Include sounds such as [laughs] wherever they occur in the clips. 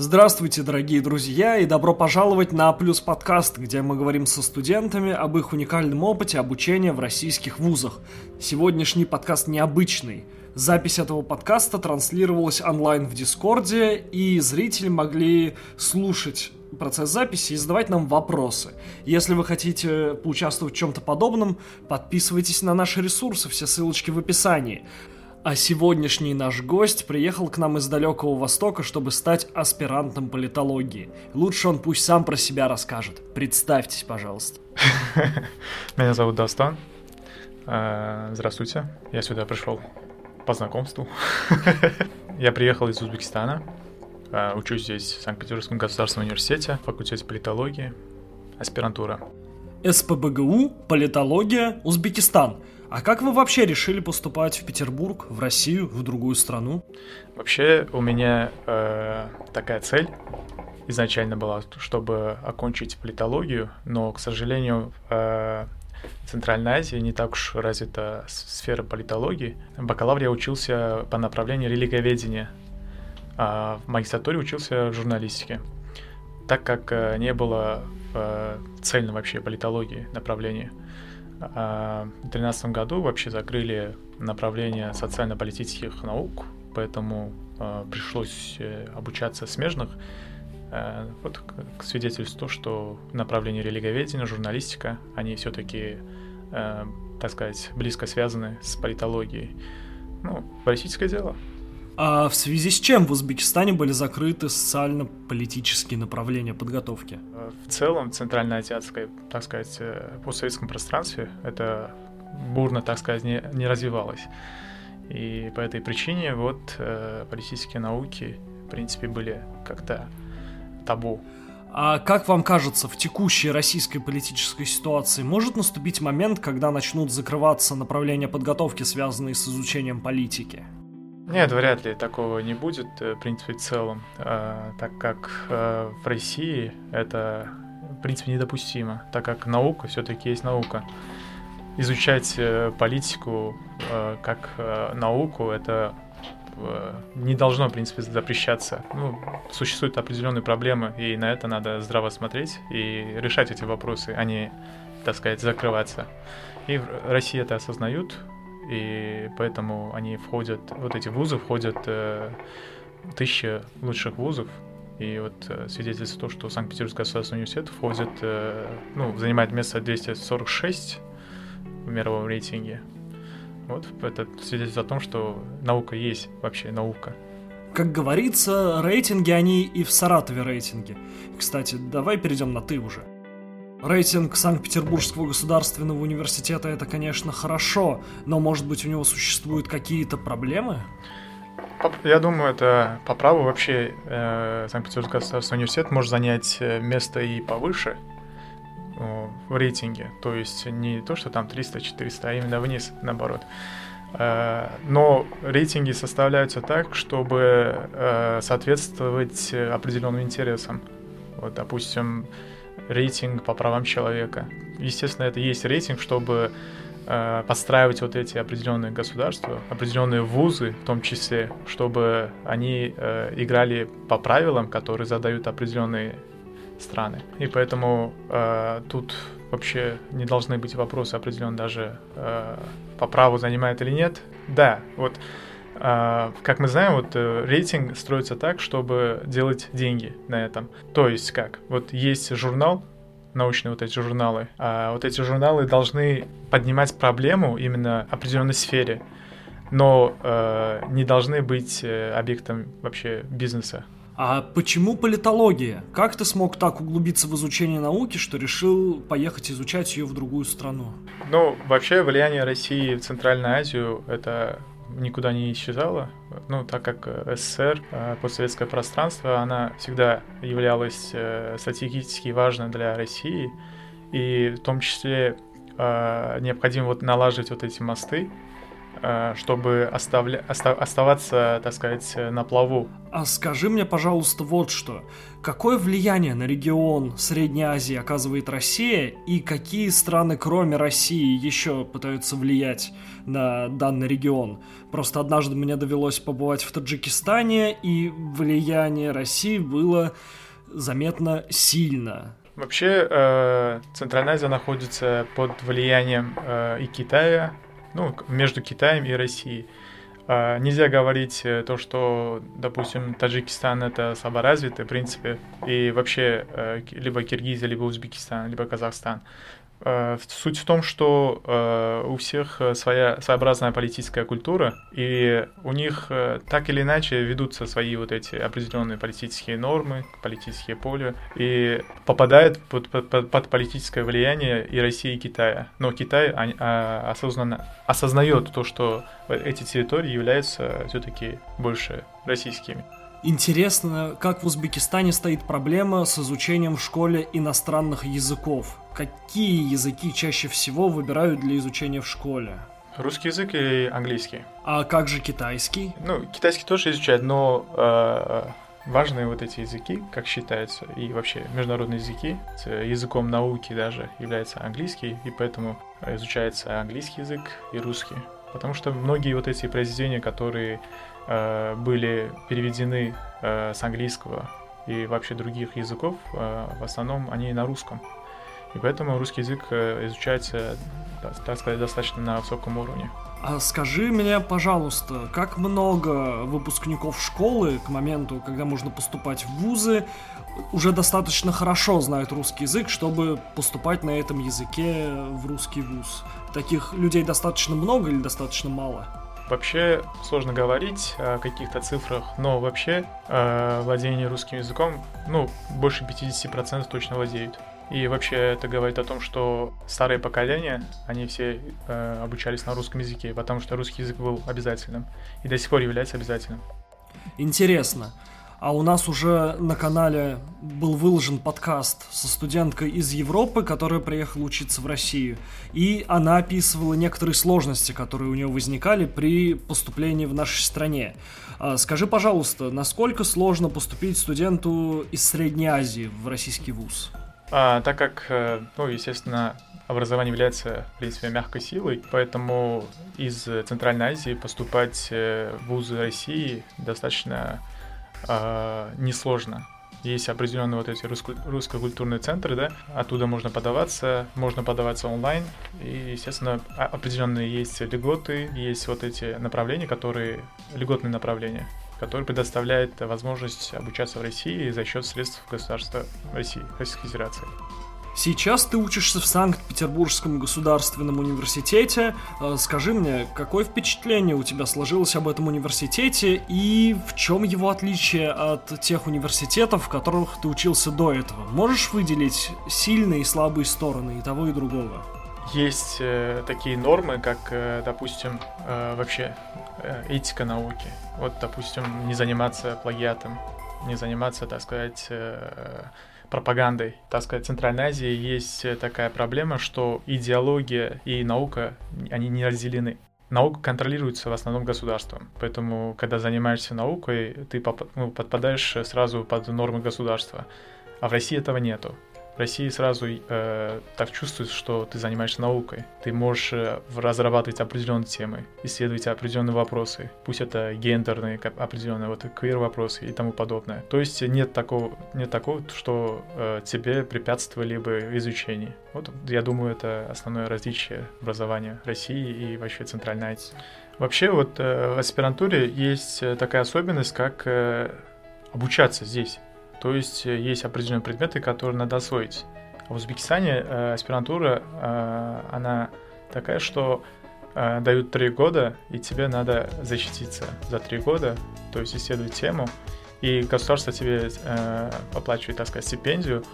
Здравствуйте, дорогие друзья, и добро пожаловать на Плюс подкаст, где мы говорим со студентами об их уникальном опыте обучения в российских вузах. Сегодняшний подкаст необычный. Запись этого подкаста транслировалась онлайн в Дискорде, и зрители могли слушать процесс записи и задавать нам вопросы. Если вы хотите поучаствовать в чем-то подобном, подписывайтесь на наши ресурсы, все ссылочки в описании. А сегодняшний наш гость приехал к нам из далекого Востока, чтобы стать аспирантом политологии. Лучше он пусть сам про себя расскажет. Представьтесь, пожалуйста. [laughs] Меня зовут Дастан. Э, здравствуйте. Я сюда пришел по знакомству. [laughs] Я приехал из Узбекистана. Э, учусь здесь в Санкт-Петербургском государственном университете, факультете политологии, аспирантура. СПБГУ, политология, Узбекистан – а как вы вообще решили поступать в Петербург, в Россию, в другую страну? Вообще у меня э, такая цель изначально была, чтобы окончить политологию, но, к сожалению, э, в Центральной Азии не так уж развита сфера политологии. В я учился по направлению религоведения, а в магистратуре учился в журналистике. Так как э, не было э, цельно вообще политологии направления. А, в 2013 году вообще закрыли направление социально-политических наук, поэтому а, пришлось э, обучаться смежных. А, вот к свидетельству, что направление религоведения, журналистика, они все-таки, так сказать, близко связаны с политологией. Ну, политическое дело. А в связи с чем в Узбекистане были закрыты социально-политические направления подготовки? В целом, центральноазиатское, так сказать, э, постсоветском пространстве это бурно, так сказать, не, не развивалось. И по этой причине вот э, политические науки, в принципе, были как-то табу. А как вам кажется, в текущей российской политической ситуации может наступить момент, когда начнут закрываться направления подготовки, связанные с изучением политики? Нет, вряд ли такого не будет, э, в принципе, в целом, э, так как э, в России это, в принципе, недопустимо, так как наука все-таки есть наука. Изучать политику как науку, это не должно, в принципе, запрещаться. Ну, существуют определенные проблемы, и на это надо здраво смотреть и решать эти вопросы, а не, так сказать, закрываться. И в России это осознают, и поэтому они входят, вот эти вузы входят э, тысячи лучших вузов, и вот э, свидетельство то, что Санкт-Петербургский государственный университет входит, э, ну, занимает место 246 в мировом рейтинге. Вот это свидетельство о том, что наука есть вообще наука. Как говорится, рейтинги они и в Саратове рейтинги. Кстати, давай перейдем на «ты» уже. Рейтинг Санкт-Петербургского государственного университета это, конечно, хорошо, но, может быть, у него существуют какие-то проблемы? Я думаю, это по праву вообще э, Санкт-Петербургский государственный университет может занять э, место и повыше в рейтинге. То есть не то, что там 300-400, а именно вниз, наоборот. Э, но рейтинги составляются так, чтобы э, соответствовать определенным интересам. Вот, допустим, рейтинг по правам человека. Естественно, это есть рейтинг, чтобы э, подстраивать вот эти определенные государства, определенные вузы в том числе, чтобы они э, играли по правилам, которые задают определенные страны. И поэтому э, тут вообще не должны быть вопросы определенно даже э, по праву занимает или нет. Да, вот как мы знаем, вот э, рейтинг строится так, чтобы делать деньги на этом. То есть как? Вот есть журнал, научные вот эти журналы, а вот эти журналы должны поднимать проблему именно определенной сфере, но э, не должны быть э, объектом вообще бизнеса. А почему политология? Как ты смог так углубиться в изучение науки, что решил поехать изучать ее в другую страну? Ну, вообще влияние России в Центральную Азию это никуда не исчезала, ну, так как э, СССР, э, постсоветское пространство, она всегда являлась э, стратегически важной для России, и в том числе необходимо вот налаживать вот эти мосты чтобы оставля... оставаться, так сказать, на плаву. А скажи мне, пожалуйста, вот что. Какое влияние на регион Средней Азии оказывает Россия и какие страны, кроме России, еще пытаются влиять на данный регион? Просто однажды мне довелось побывать в Таджикистане, и влияние России было заметно сильно. Вообще, э, Центральная Азия находится под влиянием э, и Китая, ну, между Китаем и Россией. А, нельзя говорить э, то, что, допустим, Таджикистан это слаборазвитый, в принципе, и вообще э, либо Киргизия, либо Узбекистан, либо Казахстан. Э, суть в том, что э, у всех э, своя своеобразная политическая культура, и у них так или иначе ведутся свои вот эти определенные политические нормы, политические поля, и попадает под, под, под политическое влияние и России, и Китая. Но Китай а, осознанно осознает то, что эти территории являются все-таки больше российскими. Интересно, как в Узбекистане стоит проблема с изучением в школе иностранных языков. Какие языки чаще всего выбирают для изучения в школе? Русский язык и английский. А как же китайский? Ну, китайский тоже изучают, но э, важные вот эти языки, как считается, и вообще международные языки, языком науки даже является английский, и поэтому изучается английский язык и русский. Потому что многие вот эти произведения, которые Э, были переведены э, с английского и вообще других языков, э, в основном они на русском. И поэтому русский язык изучается, так сказать, достаточно на высоком уровне. А скажи мне, пожалуйста, как много выпускников школы к моменту, когда можно поступать в вузы, уже достаточно хорошо знают русский язык, чтобы поступать на этом языке в русский вуз? Таких людей достаточно много или достаточно мало? Вообще сложно говорить о каких-то цифрах, но вообще э, владение русским языком, ну, больше 50% точно владеют. И вообще это говорит о том, что старые поколения, они все э, обучались на русском языке, потому что русский язык был обязательным и до сих пор является обязательным. Интересно. А у нас уже на канале был выложен подкаст со студенткой из Европы, которая приехала учиться в Россию. И она описывала некоторые сложности, которые у нее возникали при поступлении в нашей стране. А, скажи, пожалуйста, насколько сложно поступить студенту из Средней Азии в российский вуз? А, так как, э, ну, естественно, образование является, в принципе, мягкой силой, поэтому из Центральной Азии поступать э, в вузы России достаточно э, несложно. Есть определенные вот эти русско- русско-культурные центры, да, оттуда можно подаваться, можно подаваться онлайн, и, естественно, определенные есть льготы, есть вот эти направления, которые, льготные направления, которые предоставляют возможность обучаться в России за счет средств государства России, Российской Федерации. Сейчас ты учишься в Санкт-Петербургском государственном университете. Э, скажи мне, какое впечатление у тебя сложилось об этом университете и в чем его отличие от тех университетов, в которых ты учился до этого? Можешь выделить сильные и слабые стороны и того, и другого? Есть э, такие нормы, как, э, допустим, э, вообще э, этика науки. Вот, допустим, не заниматься плагиатом, не заниматься, так сказать, э, пропагандой. Так сказать, Центральной Азии есть такая проблема, что идеология и наука, они не разделены. Наука контролируется в основном государством, поэтому, когда занимаешься наукой, ты ну, подпадаешь сразу под нормы государства. А в России этого нету. России сразу э, так чувствуешь, что ты занимаешься наукой. Ты можешь э, разрабатывать определенные темы, исследовать определенные вопросы. Пусть это гендерные определенные, вот квир-вопросы и тому подобное. То есть нет такого, нет такого что э, тебе препятствовали бы изучении. Вот я думаю, это основное различие образования России и вообще Центральной Азии. Вообще вот э, в аспирантуре есть э, такая особенность, как э, обучаться здесь. То есть э, есть определенные предметы, которые надо освоить. В Узбекистане э, аспирантура, э, она такая, что э, дают три года, и тебе надо защититься за три года, то есть исследовать тему, и государство тебе э, оплачивает, так сказать, стипендию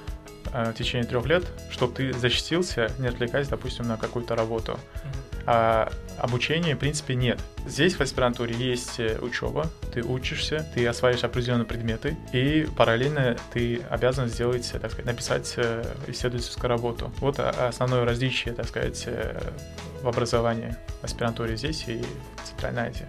э, в течение трех лет, чтобы ты защитился, не отвлекаясь, допустим, на какую-то работу. А обучения, в принципе, нет. Здесь в аспирантуре есть э, учеба, ты учишься, ты осваиваешь определенные предметы, и параллельно ты обязан сделать, так сказать, написать э, исследовательскую работу. Вот основное различие, так сказать, в образовании в аспирантуре здесь и в Центральной Азии.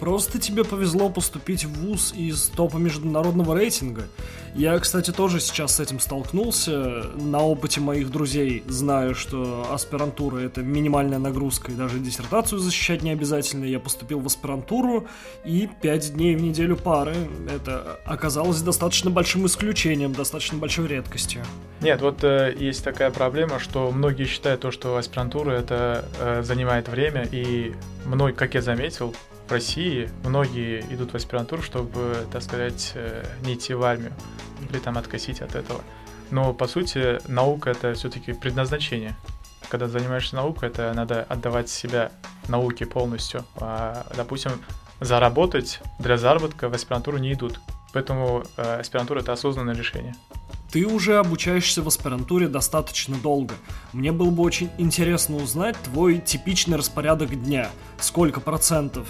Просто тебе повезло поступить в ВУЗ из топа международного рейтинга. Я, кстати, тоже сейчас с этим столкнулся. На опыте моих друзей знаю, что аспирантура — это минимальная нагрузка, и даже диссертацию защищать не обязательно. Я поступил в аспирантуру, и пять дней в неделю пары. Это оказалось достаточно большим исключением, достаточно большой редкостью. Нет, вот э, есть такая проблема, что многие считают то, что аспирантура это э, занимает время, и мной, как я заметил, в России многие идут в аспирантуру, чтобы, так сказать, э, не идти в армию или там откосить от этого. Но, по сути, наука — это все-таки предназначение. Когда занимаешься наукой, это надо отдавать себя науке полностью. А, допустим, заработать для заработка в аспирантуру не идут. Поэтому э, аспирантура — это осознанное решение. Ты уже обучаешься в аспирантуре достаточно долго. Мне было бы очень интересно узнать твой типичный распорядок дня. Сколько процентов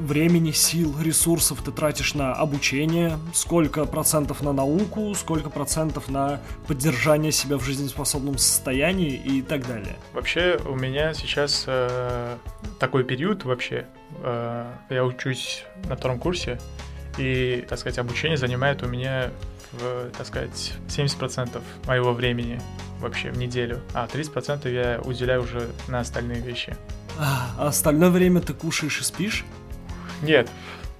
времени, сил, ресурсов ты тратишь на обучение, сколько процентов на науку, сколько процентов на поддержание себя в жизнеспособном состоянии и так далее. Вообще у меня сейчас э, такой период вообще. Э, я учусь на втором курсе, и, так сказать, обучение занимает у меня в, так сказать, 70% моего времени вообще в неделю, а 30% я уделяю уже на остальные вещи. А, а остальное время ты кушаешь и спишь? Нет.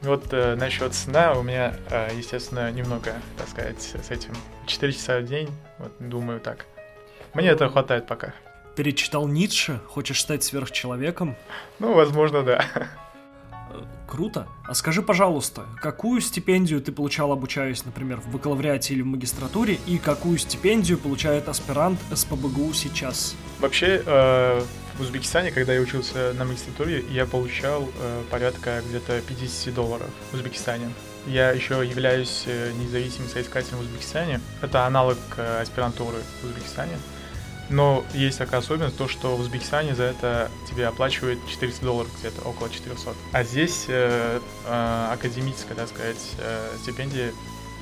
Вот э, насчет сна у меня, э, естественно, немного, так сказать, с этим. 4 часа в день, вот думаю так. Мне это хватает пока. Перечитал Ницше? Хочешь стать сверхчеловеком? Ну, возможно, да. Круто. А скажи, пожалуйста, какую стипендию ты получал, обучаясь, например, в бакалавриате или в магистратуре, и какую стипендию получает аспирант СПБГУ сейчас? Вообще, э, в Узбекистане, когда я учился на магистратуре, я получал э, порядка где-то 50 долларов в Узбекистане. Я еще являюсь э, независимым соискателем в Узбекистане. Это аналог э, аспирантуры в Узбекистане. Но есть такая особенность, то, что в Узбекистане за это тебе оплачивают 400 долларов, где-то около 400. А здесь э, э, академическая, так сказать, э, стипендия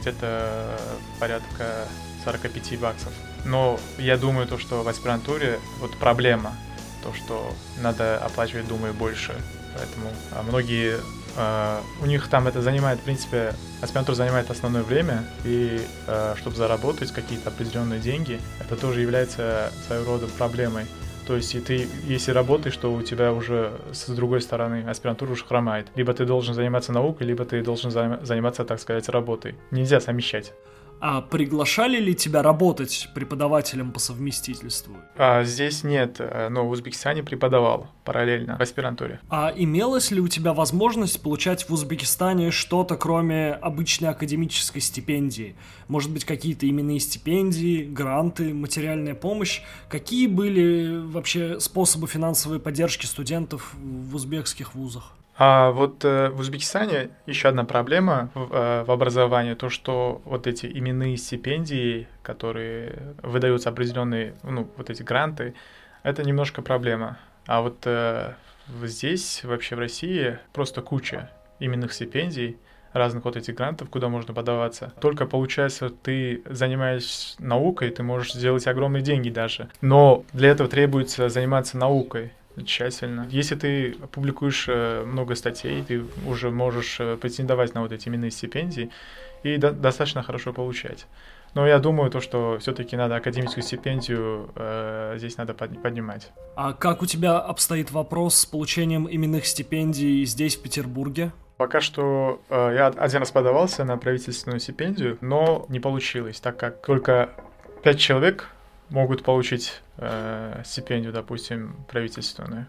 где-то порядка 45 баксов. Но я думаю, то, что в аспирантуре вот проблема, то, что надо оплачивать, думаю, больше. Поэтому а многие Uh, у них там это занимает, в принципе, аспирантура занимает основное время, и uh, чтобы заработать какие-то определенные деньги, это тоже является своего рода проблемой. То есть, и ты, если работаешь, то у тебя уже с другой стороны аспирантура уже хромает. Либо ты должен заниматься наукой, либо ты должен заниматься, так сказать, работой. Нельзя совмещать. А приглашали ли тебя работать преподавателем по совместительству? А, здесь нет, э, но в Узбекистане преподавал параллельно в аспирантуре. А имелась ли у тебя возможность получать в Узбекистане что-то, кроме обычной академической стипендии? Может быть, какие-то именные стипендии, гранты, материальная помощь? Какие были вообще способы финансовой поддержки студентов в узбекских вузах? А вот э, в Узбекистане еще одна проблема в, э, в образовании, то что вот эти именные стипендии, которые выдаются определенные, ну, вот эти гранты, это немножко проблема. А вот э, здесь, вообще в России, просто куча именных стипендий, разных вот этих грантов, куда можно подаваться. Только получается, ты занимаешься наукой, ты можешь сделать огромные деньги даже. Но для этого требуется заниматься наукой тщательно. Если ты публикуешь э, много статей, ты уже можешь э, претендовать на вот эти именные стипендии и до достаточно хорошо получать. Но я думаю, то, что все-таки надо академическую стипендию э, здесь надо под, поднимать. А как у тебя обстоит вопрос с получением именных стипендий здесь, в Петербурге? Пока что э, я один раз подавался на правительственную стипендию, но не получилось, так как только пять человек могут получить э, стипендию, допустим, правительственную.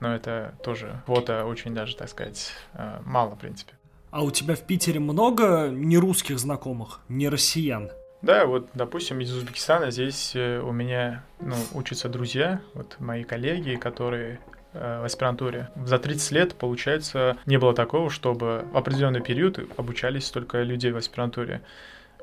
Но это тоже квота очень даже, так сказать, э, мало, в принципе. А у тебя в Питере много нерусских знакомых, не россиян? Да, вот, допустим, из Узбекистана здесь э, у меня ну, учатся друзья, вот мои коллеги, которые э, в аспирантуре. За 30 лет, получается, не было такого, чтобы в определенный период обучались только людей в аспирантуре.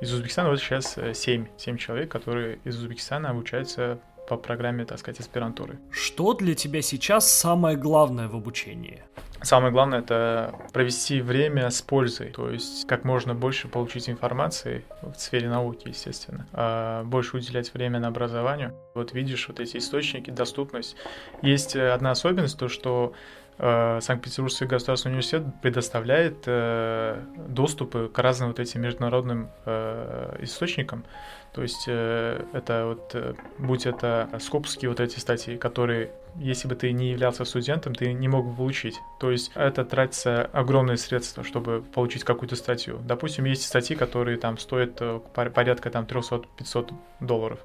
Из Узбекистана вот сейчас 7, э, 7 человек, которые из Узбекистана обучаются по программе, так сказать, аспирантуры. Что для тебя сейчас самое главное в обучении? Самое главное это провести время с пользой, то есть как можно больше получить информации в сфере науки, естественно, а больше уделять время на образованию. Вот видишь вот эти источники, доступность. Есть э, одна особенность, то что Санкт-Петербургский государственный университет предоставляет э, доступы к разным вот этим международным источникам. То есть это вот, будь это скопские вот эти статьи, которые если бы ты не являлся студентом, ты не мог бы получить. То есть это тратится огромные средства, чтобы получить какую-то статью. Допустим, есть статьи, которые там стоят э, порядка там 300-500 долларов.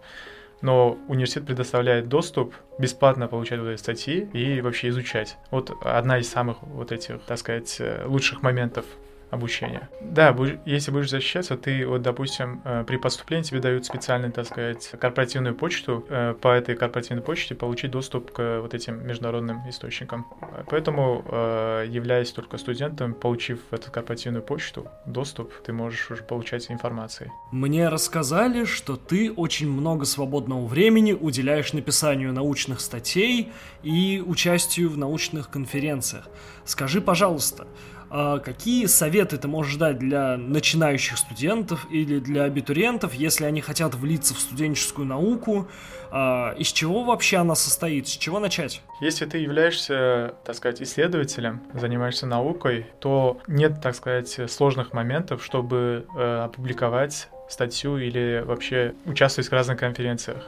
Но университет предоставляет доступ бесплатно получать вот эти статьи и вообще изучать. Вот одна из самых вот этих, так сказать, э, лучших моментов обучения. Да, если будешь защищаться, ты вот, допустим, э, при поступлении тебе дают специальную, так сказать, корпоративную почту, э, по этой корпоративной почте получить доступ к вот этим международным источникам. Поэтому, э, являясь только студентом, получив эту корпоративную почту, доступ, ты можешь уже получать информации. Мне рассказали, что ты очень много свободного времени уделяешь написанию научных статей и участию в научных конференциях. Скажи, пожалуйста, какие советы ты можешь дать для начинающих студентов или для абитуриентов, если они хотят влиться в студенческую науку? А, из чего вообще она состоит? С чего начать? Если ты являешься, так сказать, исследователем, занимаешься наукой, то нет, так сказать, сложных моментов, чтобы э, опубликовать статью или вообще участвовать в разных конференциях.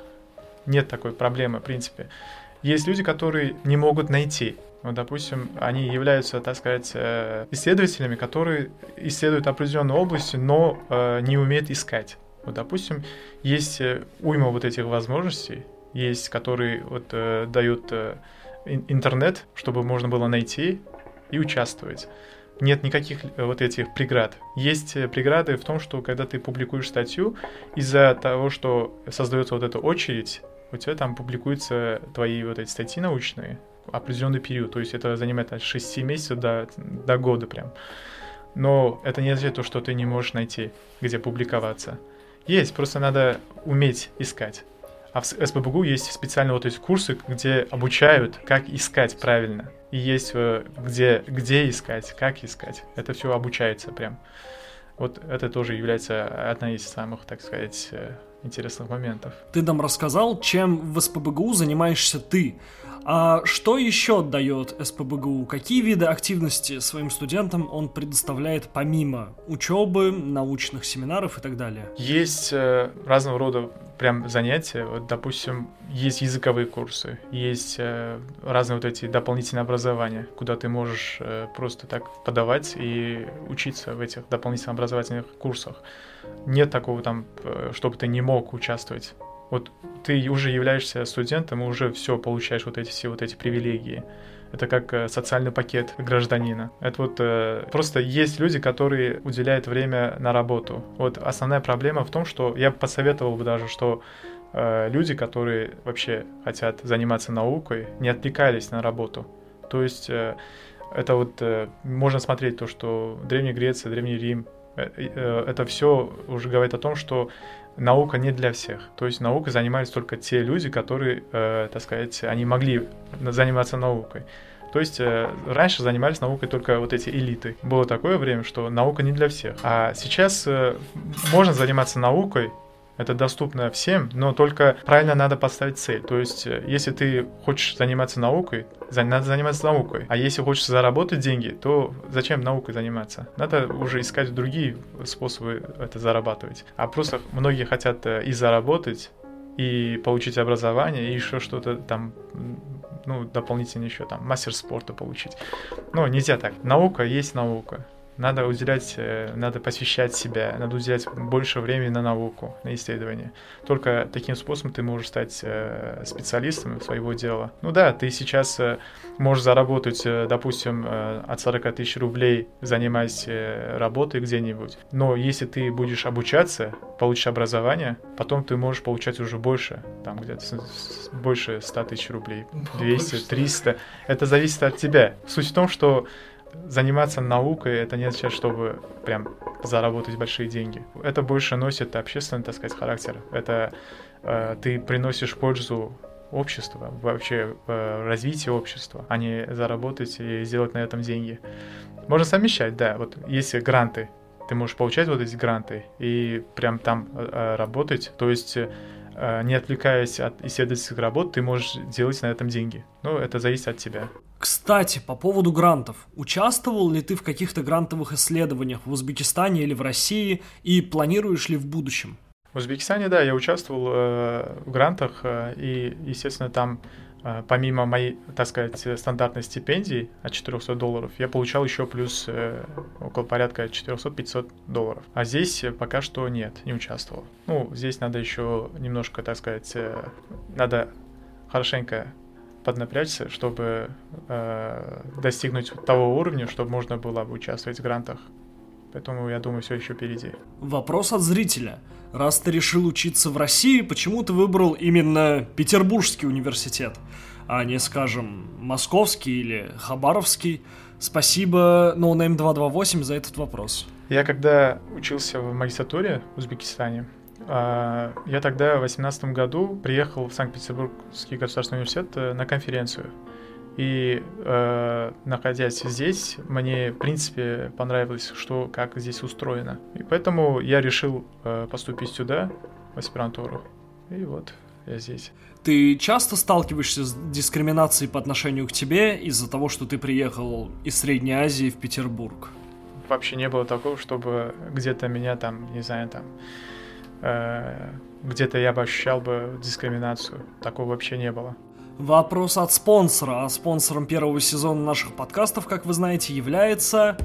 Нет такой проблемы, в принципе. Есть люди, которые не могут найти вот, допустим, они являются, так сказать, э, исследователями, которые исследуют определенную область, но э, не умеют искать. Вот, допустим, есть э, уйма вот этих возможностей, есть, которые вот дают интернет, чтобы можно было найти и участвовать. Нет никаких вот этих преград. Есть преграды в том, что когда ты публикуешь статью, из-за того, что создается вот эта очередь, у тебя там публикуются твои вот эти статьи научные, определенный период, то есть это занимает от 6 месяцев до, до года прям. Но это не означает то, что ты не можешь найти, где публиковаться. Есть, просто надо уметь искать. А в СПБГУ есть специальные вот эти курсы, где обучают, как искать правильно. И есть э, где, где искать, как искать. Это все обучается прям. Вот это тоже является одной из самых, так сказать, э, интересных моментов. Ты нам рассказал, чем в СПБГУ занимаешься ты. А что еще дает СПБГУ? Какие виды активности своим студентам он предоставляет помимо учебы, научных семинаров и так далее? Есть э, разного рода прям занятия. Вот, допустим, есть языковые курсы, есть э, разные вот эти дополнительные образования, куда ты можешь э, просто так подавать и учиться в этих дополнительных образовательных курсах. Нет такого там, э, чтобы ты не мог участвовать вот ты уже являешься студентом и уже все получаешь вот эти все вот эти привилегии. Это как э, социальный пакет гражданина. Это вот э, просто есть люди, которые уделяют время на работу. Вот основная проблема в том, что я посоветовал бы даже, что э, люди, которые вообще хотят заниматься наукой, не отвлекались на работу. То есть э, это вот э, можно смотреть то, что Древняя Греция, Древний Рим, это все уже говорит о том, что наука не для всех. То есть наукой занимались только те люди, которые, э, так сказать, они могли заниматься наукой. То есть э, раньше занимались наукой только вот эти элиты. Было такое время, что наука не для всех. А сейчас э, можно заниматься наукой, это доступно всем, но только правильно надо поставить цель. То есть, э, если ты хочешь заниматься наукой, надо заниматься наукой. А если хочешь заработать деньги, то зачем наукой заниматься? Надо уже искать другие способы это зарабатывать. А просто многие хотят э, и заработать, и получить образование, и еще что-то там ну, дополнительно еще там мастер спорта получить. Но нельзя так. Наука есть наука. Надо уделять, э, надо посвящать себя, надо уделять больше времени на науку, на исследование. Только таким способом ты можешь стать э, специалистом своего дела. Ну да, ты сейчас э, можешь заработать, допустим, от 40 тысяч рублей, занимаясь работой где-нибудь. Но если ты будешь обучаться, получишь образование, потом ты можешь получать уже больше, там где-то больше 100 тысяч рублей, 200, 300. Это зависит от тебя. Суть в том, что заниматься наукой, это не означает, чтобы прям заработать большие деньги. Это больше носит общественный, так сказать, характер. Это э, ты приносишь пользу обществу, вообще э, развитие общества, а не заработать и сделать на этом деньги. Можно совмещать, да. Вот если гранты, ты можешь получать вот эти гранты и прям там э, работать. То есть Э, не отвлекаясь от исследовательских работ, ты можешь делать на этом деньги. Ну, это зависит от тебя. Кстати, по поводу грантов. Участвовал ли ты в каких-то грантовых исследованиях в Узбекистане или в России и планируешь ли в будущем? В Узбекистане, да, я участвовал э, в грантах, э, и, естественно, там а, помимо моей, так сказать, стандартной стипендии от 400 долларов, я получал еще плюс э, около порядка 400-500 долларов. А здесь пока что нет, не участвовал. Ну, здесь надо еще немножко, так сказать, э, надо хорошенько поднапрячься, чтобы э, достигнуть того уровня, чтобы можно было бы участвовать в грантах. Поэтому, я думаю, все еще впереди. Вопрос от зрителя. Раз ты решил учиться в России, почему ты выбрал именно Петербургский университет, а не, скажем, Московский или Хабаровский? Спасибо NoName228 за этот вопрос. Я когда учился в магистратуре в Узбекистане, я тогда в 2018 году приехал в Санкт-Петербургский государственный университет э, на конференцию. И э, находясь здесь, мне, в принципе, понравилось, что как здесь устроено. И поэтому я решил э, поступить сюда, в аспирантуру. И вот я здесь. Ты часто сталкиваешься с дискриминацией по отношению к тебе из-за того, что ты приехал из Средней Азии в Петербург? Вообще не было такого, чтобы где-то меня там, не знаю, там где-то я бы ощущал бы дискриминацию. Такого вообще не было. Вопрос от спонсора. А спонсором первого сезона наших подкастов, как вы знаете, является...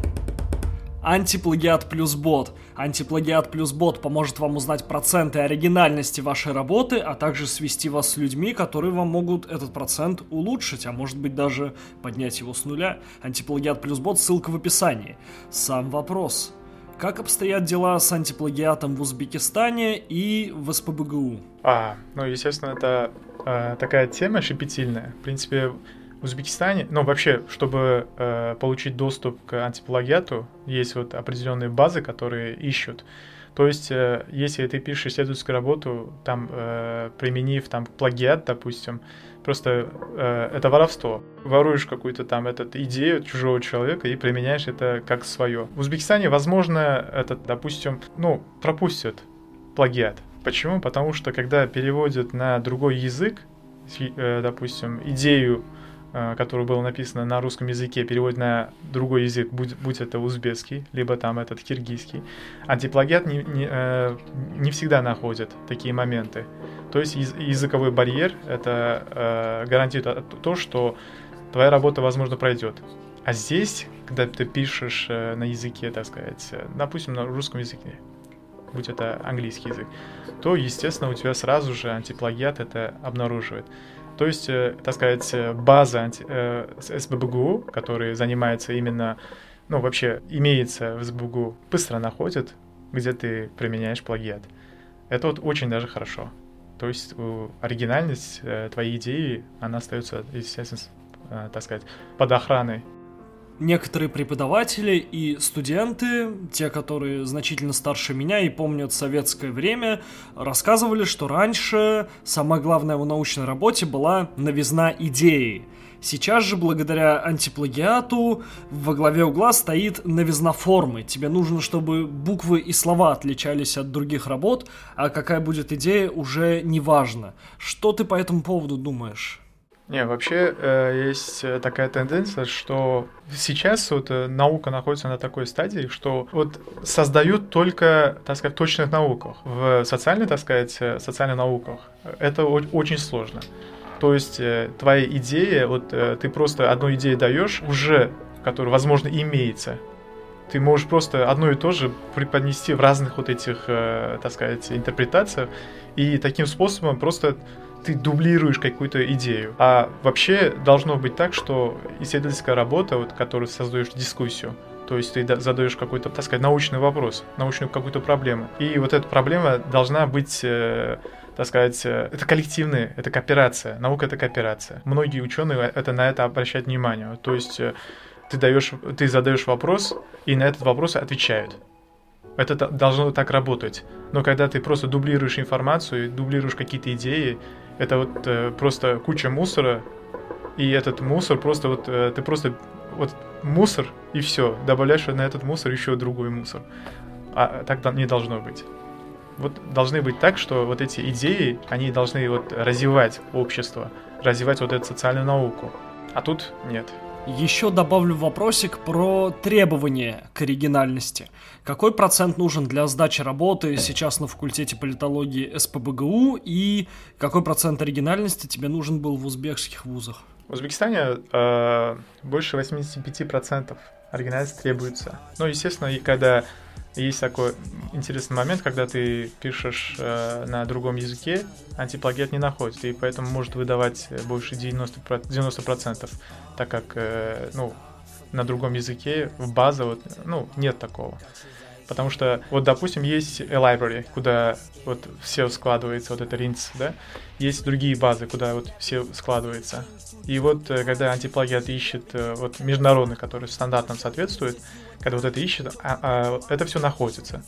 Антиплагиат плюс бот. Антиплагиат плюс бот поможет вам узнать проценты оригинальности вашей работы, а также свести вас с людьми, которые вам могут этот процент улучшить, а может быть даже поднять его с нуля. Антиплагиат плюс бот, ссылка в описании. Сам вопрос. Как обстоят дела с антиплагиатом в Узбекистане и в СПБГУ? А, ну, естественно, это э, такая тема щепетильная. В принципе, в Узбекистане, ну, вообще, чтобы э, получить доступ к антиплагиату, есть вот определенные базы, которые ищут. То есть, э, если ты пишешь исследовательскую работу, там, э, применив там плагиат, допустим, просто э, это воровство. Воруешь какую-то там этот идею чужого человека и применяешь это как свое. В Узбекистане, возможно, этот, допустим, ну, пропустят плагиат. Почему? Потому что когда переводят на другой язык, э, допустим, идею Э, которое было написано на русском языке, переводит на другой язык, будь, будь это узбекский, либо там этот киргизский, антиплагиат не, не, э, не всегда находит такие моменты. То есть языковой барьер это э, гарантирует то, что твоя работа, возможно, пройдет. А здесь, когда ты пишешь э, на языке, так сказать, э, допустим, на русском языке, будь это английский язык, то, естественно, у тебя сразу же антиплагиат это обнаруживает. То есть, э, так сказать, база анти, э, СББГУ, который занимается именно, ну, вообще имеется в СББГУ, быстро находит, где ты применяешь плагиат. Это вот очень даже хорошо. То есть оригинальность твоей идеи, она остается, естественно, так сказать, под охраной некоторые преподаватели и студенты, те, которые значительно старше меня и помнят советское время, рассказывали, что раньше самое главное в научной работе была новизна идеи. Сейчас же, благодаря антиплагиату, во главе угла стоит новизна формы. Тебе нужно, чтобы буквы и слова отличались от других работ, а какая будет идея, уже не важно. Что ты по этому поводу думаешь? Не, вообще э, есть э, такая тенденция, что сейчас вот э, наука находится на такой стадии, что вот создают только, так сказать, точных науках. В социальной, так сказать, э, социальных науках это очень сложно. То есть э, твоя идея, вот э, ты просто одну идею даешь уже, которая, возможно, имеется. Ты можешь просто одно и то же преподнести в разных вот этих, э, так сказать, интерпретациях, и таким способом просто ты дублируешь какую-то идею. А вообще должно быть так, что исследовательская работа, вот, которую создаешь дискуссию, то есть ты задаешь какой-то, так сказать, научный вопрос, научную какую-то проблему. И вот эта проблема должна быть э, так сказать, э, это коллективная, это кооперация. Наука — это кооперация. Многие ученые это, на это обращают внимание. То есть э, ты даешь, ты задаешь вопрос, и на этот вопрос отвечают. Это должно так работать. Но когда ты просто дублируешь информацию, дублируешь какие-то идеи, это вот э, просто куча мусора, и этот мусор просто вот э, ты просто вот мусор и все, добавляешь на этот мусор еще другой мусор. А так не должно быть. Вот должны быть так, что вот эти идеи, они должны вот развивать общество, развивать вот эту социальную науку. А тут нет. Еще добавлю вопросик про требования к оригинальности. Какой процент нужен для сдачи работы сейчас на факультете политологии СПБГУ и какой процент оригинальности тебе нужен был в узбекских вузах? В Узбекистане э, больше 85% оригинальности требуется. Ну, естественно, и когда есть такой интересный момент, когда ты пишешь э, на другом языке, антиплагиат не находится, и поэтому может выдавать больше 90%, 90% так как, э, ну, на другом языке в базе вот, ну, нет такого. Потому что, вот, допустим, есть library, куда вот все складывается, вот это rinse, да, есть другие базы, куда вот все складывается. И вот, э, когда антиплагиат ищет э, вот международный, который стандартам соответствует, когда вот это ищет, а, а, это все находится.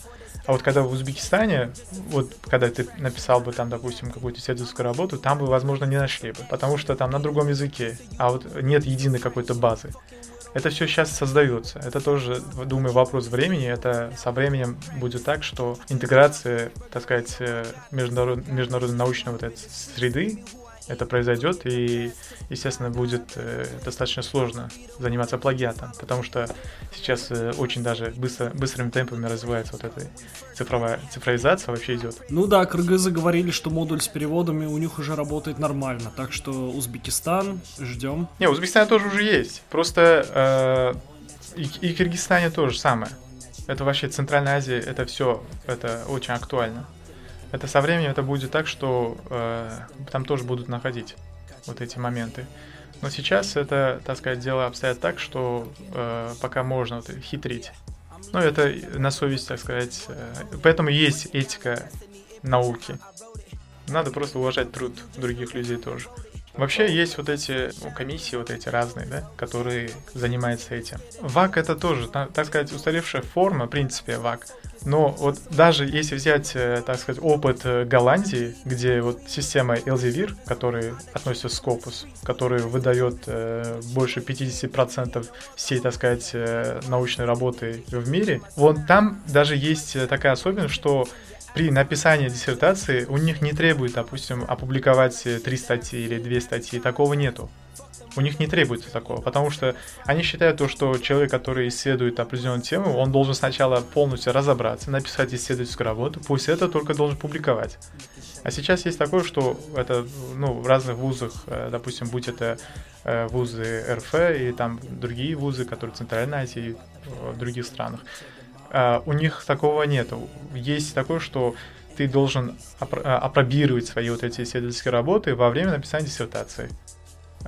А вот когда в Узбекистане, вот когда ты написал бы там, допустим, какую-то исследовательскую работу, там бы, возможно, не нашли бы, потому что там на другом языке, а вот нет единой какой-то базы. Это все сейчас создается. Это тоже, думаю, вопрос времени. Это со временем будет так, что интеграция, так сказать, э, международ, международной научной вот этой среды это произойдет, и, естественно, будет э, достаточно сложно заниматься плагиатом, потому что сейчас э, очень даже быстро, быстрыми темпами развивается вот эта цифровая цифровизация вообще идет. Ну да, кыргызы говорили, что модуль с переводами у них уже работает нормально, так что Узбекистан ждем. Не, Узбекистан тоже уже есть, просто э, и, и Киргизстане тоже самое. Это вообще Центральная Азия, это все, это очень актуально это со временем это будет так, что э, там тоже будут находить вот эти моменты. Но сейчас это, так сказать, дело обстоят так, что э, пока можно вот, хитрить. Ну, это на совесть, так сказать. Э, поэтому есть этика науки. Надо просто уважать труд других людей тоже. Вообще есть вот эти ну, комиссии, вот эти разные, да, которые занимаются этим. ВАК это тоже, так сказать, устаревшая форма, в принципе, ВАК. Но вот даже если взять, э, так сказать, опыт э, Голландии, где вот система Elsevier, который относится к Scopus, который выдает э, больше 50% всей, так сказать, э, научной работы в мире, вот там даже есть такая особенность, что при написании диссертации у них не требует, допустим, опубликовать три статьи или две статьи, такого нету. У них не требуется такого, потому что они считают то, что человек, который исследует определенную тему, он должен сначала полностью разобраться, написать исследовательскую работу, после этого только должен публиковать. А сейчас есть такое, что это ну, в разных вузах, э, допустим, будь это э, вузы РФ и там другие вузы, которые в Центральной Азии, в других странах, э, у них такого нету. Есть такое, что ты должен апробировать свои вот эти исследовательские работы во время написания диссертации.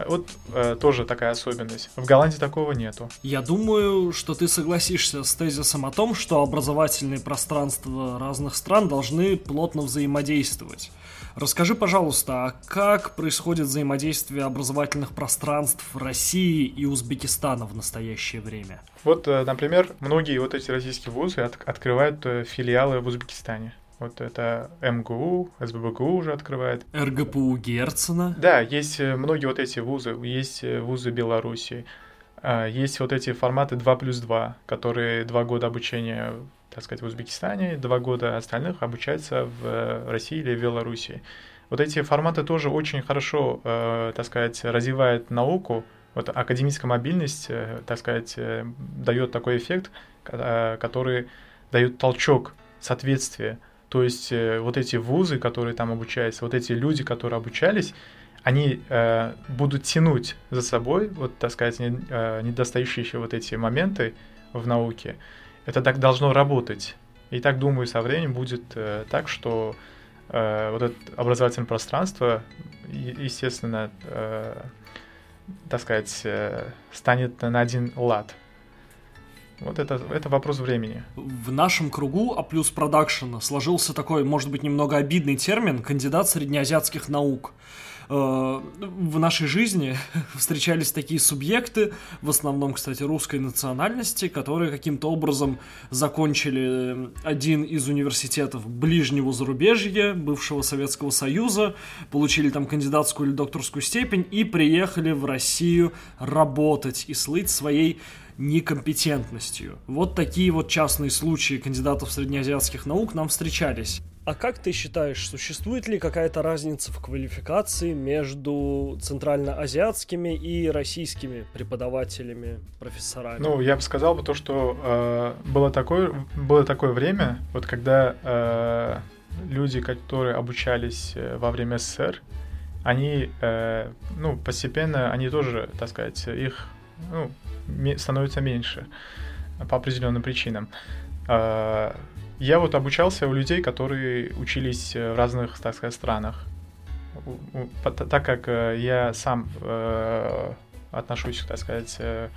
Вот э, тоже такая особенность. В Голландии такого нету. Я думаю, что ты согласишься с тезисом о том, что образовательные пространства разных стран должны плотно взаимодействовать. Расскажи, пожалуйста, а как происходит взаимодействие образовательных пространств России и Узбекистана в настоящее время? Вот, э, например, многие вот эти российские вузы от открывают э, филиалы в Узбекистане. Вот это МГУ, СББГУ уже открывает. РГПУ Герцена. Да, есть э, многие вот эти вузы, есть вузы Беларуси, есть вот эти форматы 2 плюс 2, которые два года обучения, так сказать, в Узбекистане, два года остальных обучаются в э, России или в Беларуси. Вот эти форматы тоже очень хорошо, так сказать, развивают науку. Вот академическая мобильность, так сказать, дает такой эффект, который дает толчок соответствия то есть э, вот эти вузы, которые там обучаются, вот эти люди, которые обучались, они э, будут тянуть за собой, вот, так сказать, не, э, недостающие еще вот эти моменты в науке. Это так должно работать. И так, думаю, со временем будет э, так, что э, вот это образовательное пространство, естественно, э, так сказать, э, станет на один лад. Вот это, это вопрос времени. В нашем кругу А плюс продакшена сложился такой, может быть, немного обидный термин «кандидат среднеазиатских наук». Э, в нашей жизни [laughs] встречались такие субъекты, в основном, кстати, русской национальности, которые каким-то образом закончили один из университетов ближнего зарубежья, бывшего Советского Союза, получили там кандидатскую или докторскую степень и приехали в Россию работать и слыть своей некомпетентностью. Вот такие вот частные случаи кандидатов среднеазиатских наук нам встречались. А как ты считаешь, существует ли какая-то разница в квалификации между центральноазиатскими и российскими преподавателями, профессорами? Ну, я бы сказал бы то, что э, было, такое, было такое время, вот когда э, люди, которые обучались э, во время СССР, они, э, ну, постепенно, они тоже, так сказать, их ну, становится меньше по определенным причинам. А, я вот обучался у людей, которые учились в разных, так сказать, странах. Так как э, я сам э, отношусь, так сказать, э,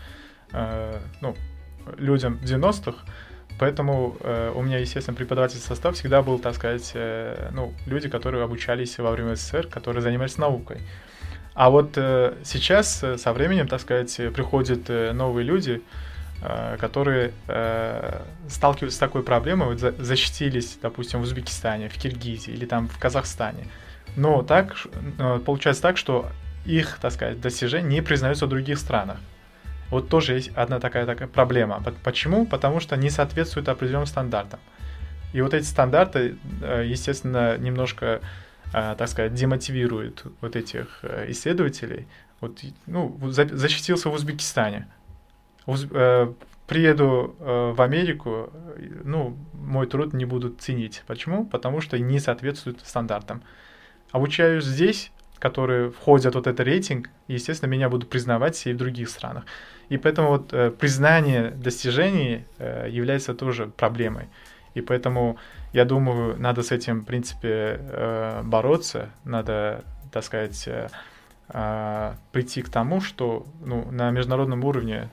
ну, людям 90-х, поэтому у меня, естественно, преподавательский состав всегда был, так сказать, ну, люди, которые обучались во время СССР, которые занимались наукой. А вот э, сейчас э, со временем, так сказать, приходят э, новые люди, э, которые э, сталкиваются с такой проблемой, вот за, защитились, допустим, в Узбекистане, в Киргизии или там в Казахстане. Но так э, получается так, что их, так сказать, достижения не признаются в других странах. Вот тоже есть одна такая, такая проблема. Почему? Потому что не соответствуют определенным стандартам. И вот эти стандарты, э, естественно, немножко так сказать, демотивирует вот этих э, исследователей. Вот, ну, защитился в Узбекистане. Э, приеду э, в Америку, ну, мой труд не будут ценить. Почему? Потому что не соответствует стандартам. Обучаюсь здесь, которые входят вот этот рейтинг, естественно, меня будут признавать и в других странах. И поэтому вот э, признание достижений является тоже проблемой. И поэтому я думаю, надо с этим, в принципе, бороться, надо, так сказать, э, прийти к тому, что ну, на международном уровне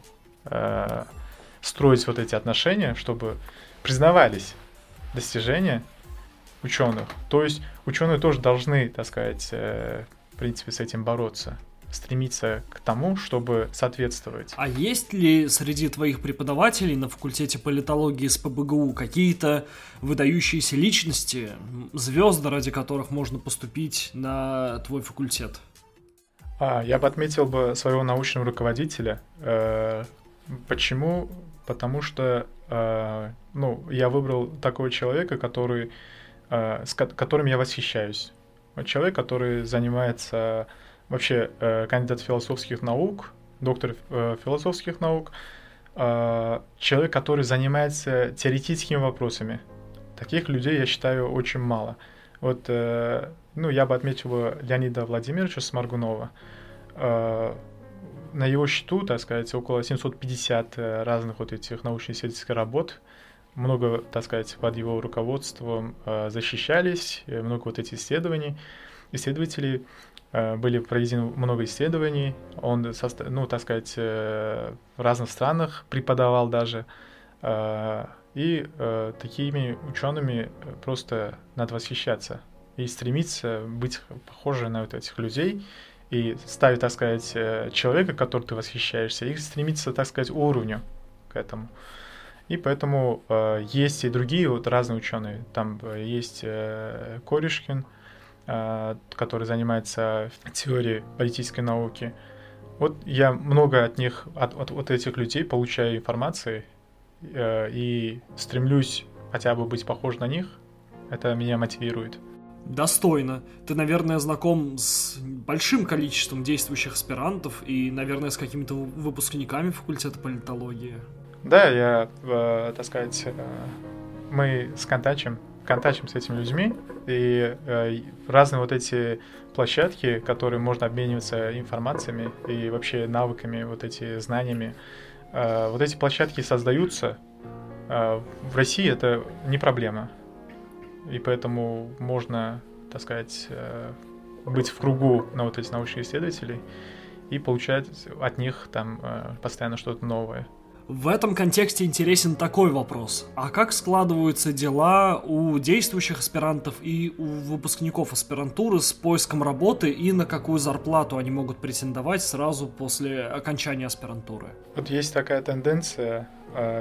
строить вот эти отношения, чтобы признавались достижения ученых. То есть ученые тоже должны, так сказать, в принципе, с этим бороться стремиться к тому, чтобы соответствовать. А есть ли среди твоих преподавателей на факультете политологии с ПБГУ какие-то выдающиеся личности, звезды, ради которых можно поступить на твой факультет? А, я бы отметил бы своего научного руководителя. Э, почему? Потому что э, ну, я выбрал такого человека, который, э, с которым я восхищаюсь. Человек, который занимается вообще э, кандидат философских наук, доктор э, философских наук, э, человек, который занимается теоретическими вопросами. Таких людей, я считаю, очень мало. Вот, э, ну, я бы отметил Леонида Владимировича Сморгунова. Э, на его счету, так сказать, около 750 э, разных вот этих научно-исследовательских работ. Много, так сказать, под его руководством э, защищались, э, много вот этих исследований. Исследователи Э, были проведены много исследований. Он, ну, так сказать, в разных странах преподавал даже. И такими учеными просто надо восхищаться и стремиться быть похожим на вот этих людей и ставить, так сказать, человека, который ты восхищаешься, и стремиться, так сказать, уровню к этому. И поэтому э, есть и другие вот разные ученые. Там есть э, Корешкин, Э, который занимается теорией политической науки. Вот я много от них, от, от, от этих людей получаю информации э, и стремлюсь хотя бы быть похож на них. Это меня мотивирует. Достойно. Ты, наверное, знаком с большим количеством действующих аспирантов и, наверное, с какими-то выпускниками факультета политологии. Да, я, э, так сказать, э, мы с Контачем контачим с этими людьми, и э, разные вот эти площадки, которые можно обмениваться информациями и вообще навыками, вот эти знаниями, э, вот эти площадки создаются. Э, в России это не проблема, и поэтому можно, так сказать, э, быть в кругу на вот этих научных исследователей и получать от них там э, постоянно что-то новое. В этом контексте интересен такой вопрос. А как складываются дела у действующих аспирантов и у выпускников аспирантуры с поиском работы и на какую зарплату они могут претендовать сразу после окончания аспирантуры? Вот есть такая тенденция,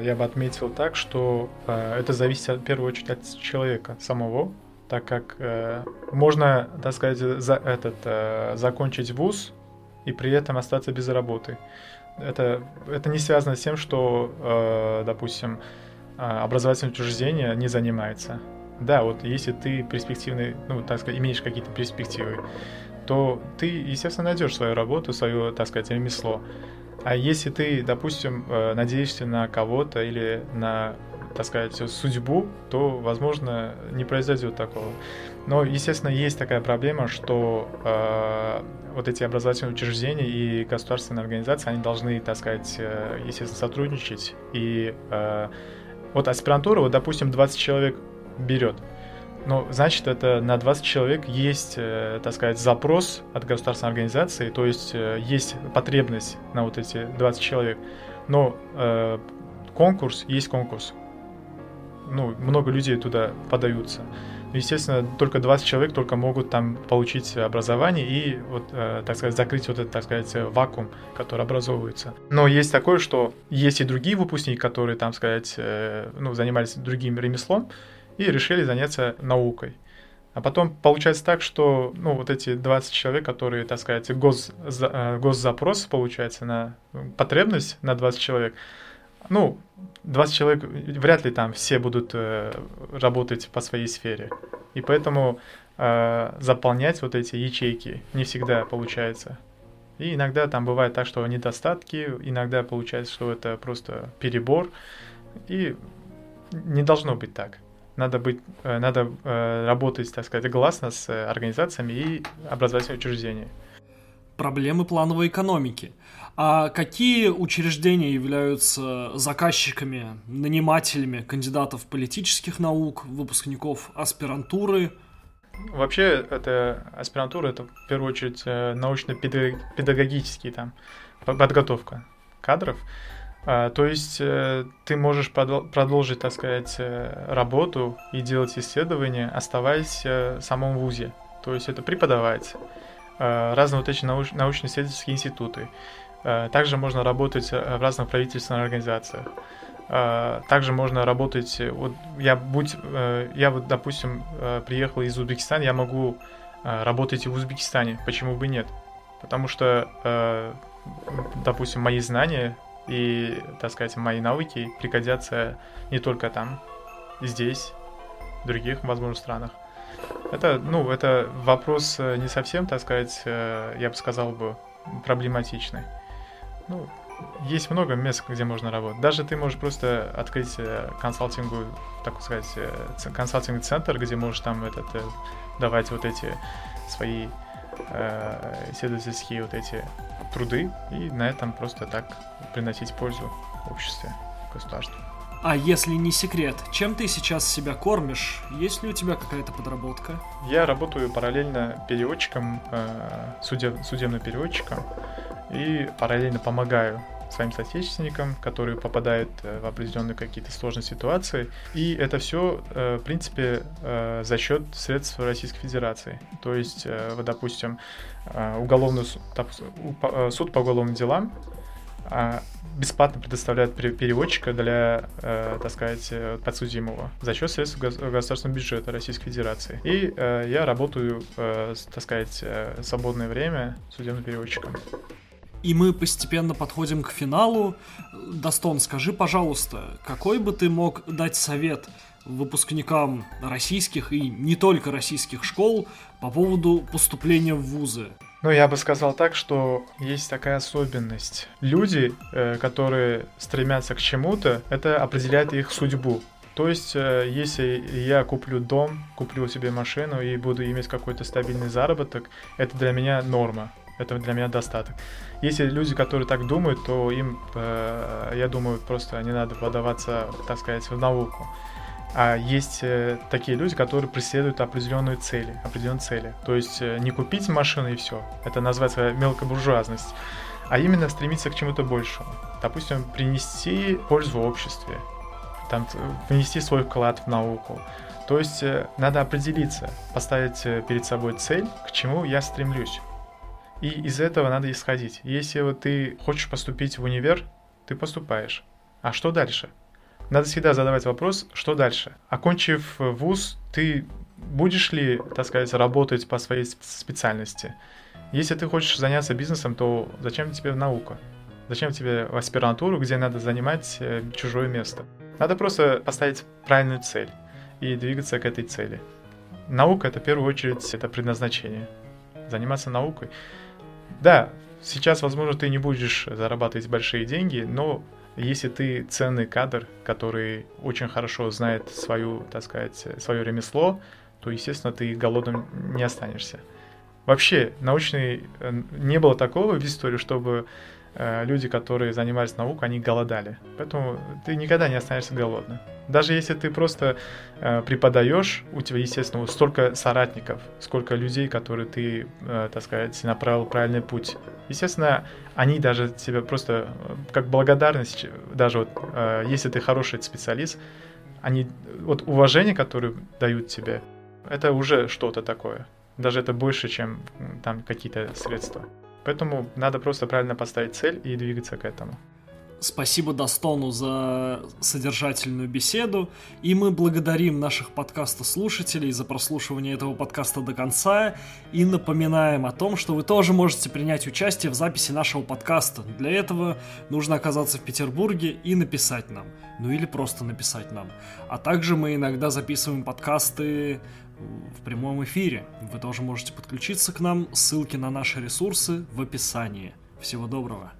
я бы отметил так, что э, это зависит в первую очередь от человека самого, так как э, можно, так сказать, за этот, закончить вуз и при этом остаться без работы это, это не связано с тем, что, э, допустим, э, образовательное учреждение не занимается. Да, вот если ты перспективный, ну, так сказать, имеешь какие-то перспективы, то ты, естественно, найдешь свою работу, свое, так сказать, ремесло. А если ты, допустим, э, надеешься на кого-то или на, так сказать, судьбу, то, возможно, не произойдет такого. Но, естественно, есть такая проблема, что э, вот эти образовательные учреждения и государственные организации, они должны, так сказать, э, естественно, сотрудничать. И э, вот аспирантура, вот, допустим, 20 человек берет. Ну, значит, это на 20 человек есть, э, так сказать, запрос от государственной организации, то есть э, есть потребность на вот эти 20 человек. Но э, конкурс есть конкурс. Ну, много людей туда подаются. Естественно, только 20 человек только могут там получить образование и, вот, э, так сказать, закрыть вот этот, так сказать, вакуум, который образовывается. Но есть такое, что есть и другие выпускники, которые, там сказать, э, ну, занимались другим ремеслом и решили заняться наукой. А потом получается так, что ну, вот эти 20 человек, которые, так сказать, гос, э, госзапрос, получается, на потребность на 20 человек, ну, 20 человек, вряд ли там все будут э, работать по своей сфере. И поэтому э, заполнять вот эти ячейки не всегда получается. И иногда там бывает так, что недостатки, иногда получается, что это просто перебор. И не должно быть так. Надо, быть, э, надо э, работать, так сказать, гласно с организациями и образовательными учреждениями. Проблемы плановой экономики – а какие учреждения являются заказчиками, нанимателями кандидатов политических наук, выпускников аспирантуры? Вообще, это аспирантура, это в первую очередь э, научно-педагогический там подготовка кадров. А, то есть э, ты можешь продолжить, так сказать, э, работу и делать исследования, оставаясь в самом ВУЗе. То есть это преподавать разные вот эти научно-исследовательские институты. Э, также можно работать э, в разных правительственных организациях. Э, также можно работать, вот я будь, я вот, допустим, приехал из Узбекистана, я могу работать и в Узбекистане, почему бы нет? Потому что, допустим, мои знания и, так сказать, мои навыки пригодятся не только там, здесь, в других, возможно, странах. Это, ну, это вопрос не совсем, так сказать, я бы сказал бы, проблематичный. Ну, есть много мест, где можно работать. Даже ты можешь просто открыть э, консалтингу, так сказать, э, консалтинг-центр, где можешь там этот, э, давать вот эти свои э, исследовательские вот эти труды и на этом просто так приносить пользу обществу, государству. А если не секрет, чем ты сейчас себя кормишь? Есть ли у тебя какая-то подработка? Я работаю параллельно переводчиком, э, судеб, судебным переводчиком и параллельно помогаю своим соотечественникам, которые попадают э, в определенные какие-то сложные ситуации. И это все, э, в принципе, э, за счет средств Российской Федерации. То есть, вот, допустим, уголовный суд, суд по уголовным делам а, бесплатно предоставляет переводчика для, так сказать, подсудимого за счет средств государственного бюджета Российской Федерации. И я работаю, так сказать, свободное время судебным переводчиком. И мы постепенно подходим к финалу. Достон, скажи, пожалуйста, какой бы ты мог дать совет выпускникам российских и не только российских школ по поводу поступления в вузы? Ну, я бы сказал так, что есть такая особенность. Люди, э, которые стремятся к чему-то, это определяет их судьбу. То есть, э, если я куплю дом, куплю себе машину и буду иметь какой-то стабильный заработок, это для меня норма. Это для меня достаток. Если люди, которые так думают, то им, э, я думаю, просто не надо подаваться, так сказать, в науку. А есть э, такие люди, которые преследуют определенные цели, определенные цели. То есть э, не купить машину и все. Это называется мелкобуржуазность. а именно стремиться к чему-то большему. Допустим, принести пользу обществе, там, внести свой вклад в науку. То есть э, надо определиться, поставить э, перед собой цель, к чему я стремлюсь. И из этого надо исходить. Если вот ты хочешь поступить в универ, ты поступаешь. А что дальше? Надо всегда задавать вопрос, что дальше. Окончив вуз, ты будешь ли, так сказать, работать по своей специальности? Если ты хочешь заняться бизнесом, то зачем тебе наука? Зачем тебе аспирантуру, где надо занимать э, чужое место? Надо просто поставить правильную цель и двигаться к этой цели. Наука — это в первую очередь это предназначение. Заниматься наукой. Да, сейчас, возможно, ты не будешь зарабатывать большие деньги, но если ты ценный кадр, который очень хорошо знает свою, так сказать, свое ремесло, то, естественно, ты голодным не останешься. Вообще, научный... Э, не было такого в истории, чтобы люди, которые занимались наукой, они голодали. Поэтому ты никогда не останешься голодным. Даже если ты просто э, преподаешь, у тебя, естественно, столько соратников, сколько людей, которые ты, э, так сказать, направил правильный путь. Естественно, они даже тебе просто э, как благодарность, даже вот э, если ты хороший специалист, они вот уважение, которое дают тебе, это уже что-то такое. Даже это больше, чем там какие-то средства. Поэтому надо просто правильно поставить цель и двигаться к этому. Спасибо Достону за содержательную беседу. И мы благодарим наших подкаста-слушателей за прослушивание этого подкаста до конца. И напоминаем о том, что вы тоже можете принять участие в записи нашего подкаста. Для этого нужно оказаться в Петербурге и написать нам. Ну или просто написать нам. А также мы иногда записываем подкасты в прямом эфире. Вы тоже можете подключиться к нам. Ссылки на наши ресурсы в описании. Всего доброго.